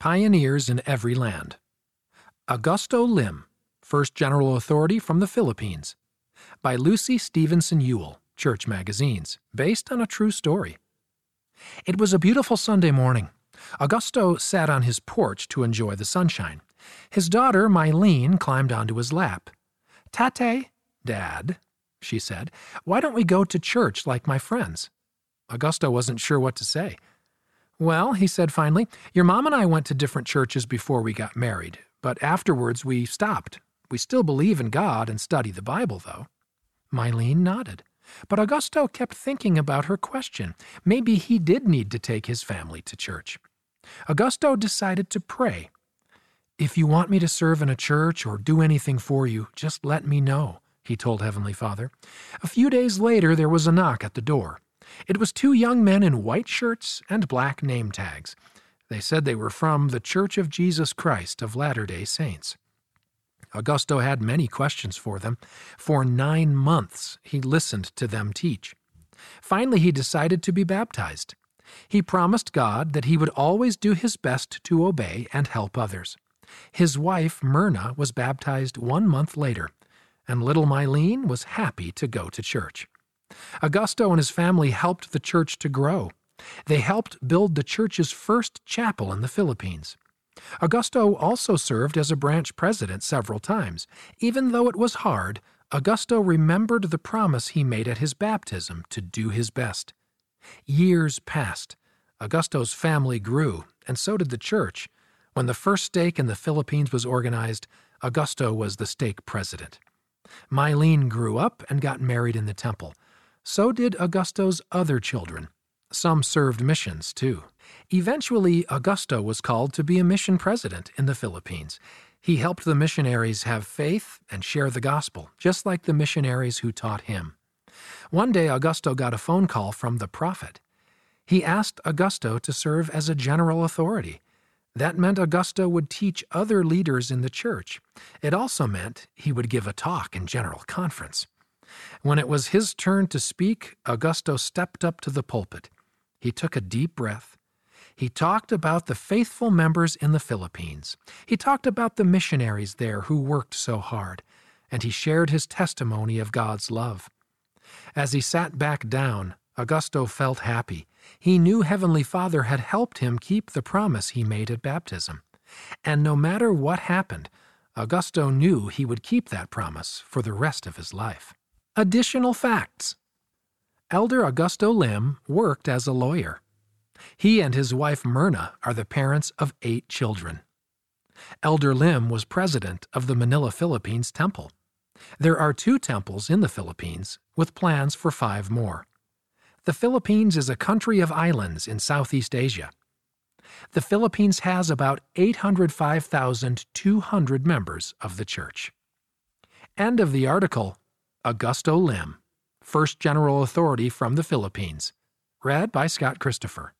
Pioneers in Every Land. Augusto Lim, First General Authority from the Philippines. By Lucy Stevenson Ewell, Church Magazines, based on a true story. It was a beautiful Sunday morning. Augusto sat on his porch to enjoy the sunshine. His daughter, Mylene, climbed onto his lap. Tatay, Dad, she said, why don't we go to church like my friends? Augusto wasn't sure what to say. Well, he said finally, your mom and I went to different churches before we got married, but afterwards we stopped. We still believe in God and study the Bible, though. Mylene nodded. But Augusto kept thinking about her question. Maybe he did need to take his family to church. Augusto decided to pray. If you want me to serve in a church or do anything for you, just let me know, he told Heavenly Father. A few days later, there was a knock at the door. It was two young men in white shirts and black name tags. They said they were from the Church of Jesus Christ of Latter day Saints. Augusto had many questions for them. For nine months, he listened to them teach. Finally, he decided to be baptized. He promised God that he would always do his best to obey and help others. His wife, Myrna, was baptized one month later, and little Mylene was happy to go to church. Augusto and his family helped the church to grow. They helped build the church's first chapel in the Philippines. Augusto also served as a branch president several times. Even though it was hard, Augusto remembered the promise he made at his baptism to do his best. Years passed. Augusto's family grew, and so did the church. When the first stake in the Philippines was organized, Augusto was the stake president. Mylene grew up and got married in the temple. So did Augusto's other children. Some served missions, too. Eventually, Augusto was called to be a mission president in the Philippines. He helped the missionaries have faith and share the gospel, just like the missionaries who taught him. One day, Augusto got a phone call from the prophet. He asked Augusto to serve as a general authority. That meant Augusto would teach other leaders in the church. It also meant he would give a talk in general conference. When it was his turn to speak, Augusto stepped up to the pulpit. He took a deep breath. He talked about the faithful members in the Philippines. He talked about the missionaries there who worked so hard. And he shared his testimony of God's love. As he sat back down, Augusto felt happy. He knew Heavenly Father had helped him keep the promise he made at baptism. And no matter what happened, Augusto knew he would keep that promise for the rest of his life. Additional facts Elder Augusto Lim worked as a lawyer. He and his wife Myrna are the parents of eight children. Elder Lim was president of the Manila, Philippines Temple. There are two temples in the Philippines, with plans for five more. The Philippines is a country of islands in Southeast Asia. The Philippines has about 805,200 members of the church. End of the article Augusto Lim, First General Authority from the Philippines. Read by Scott Christopher.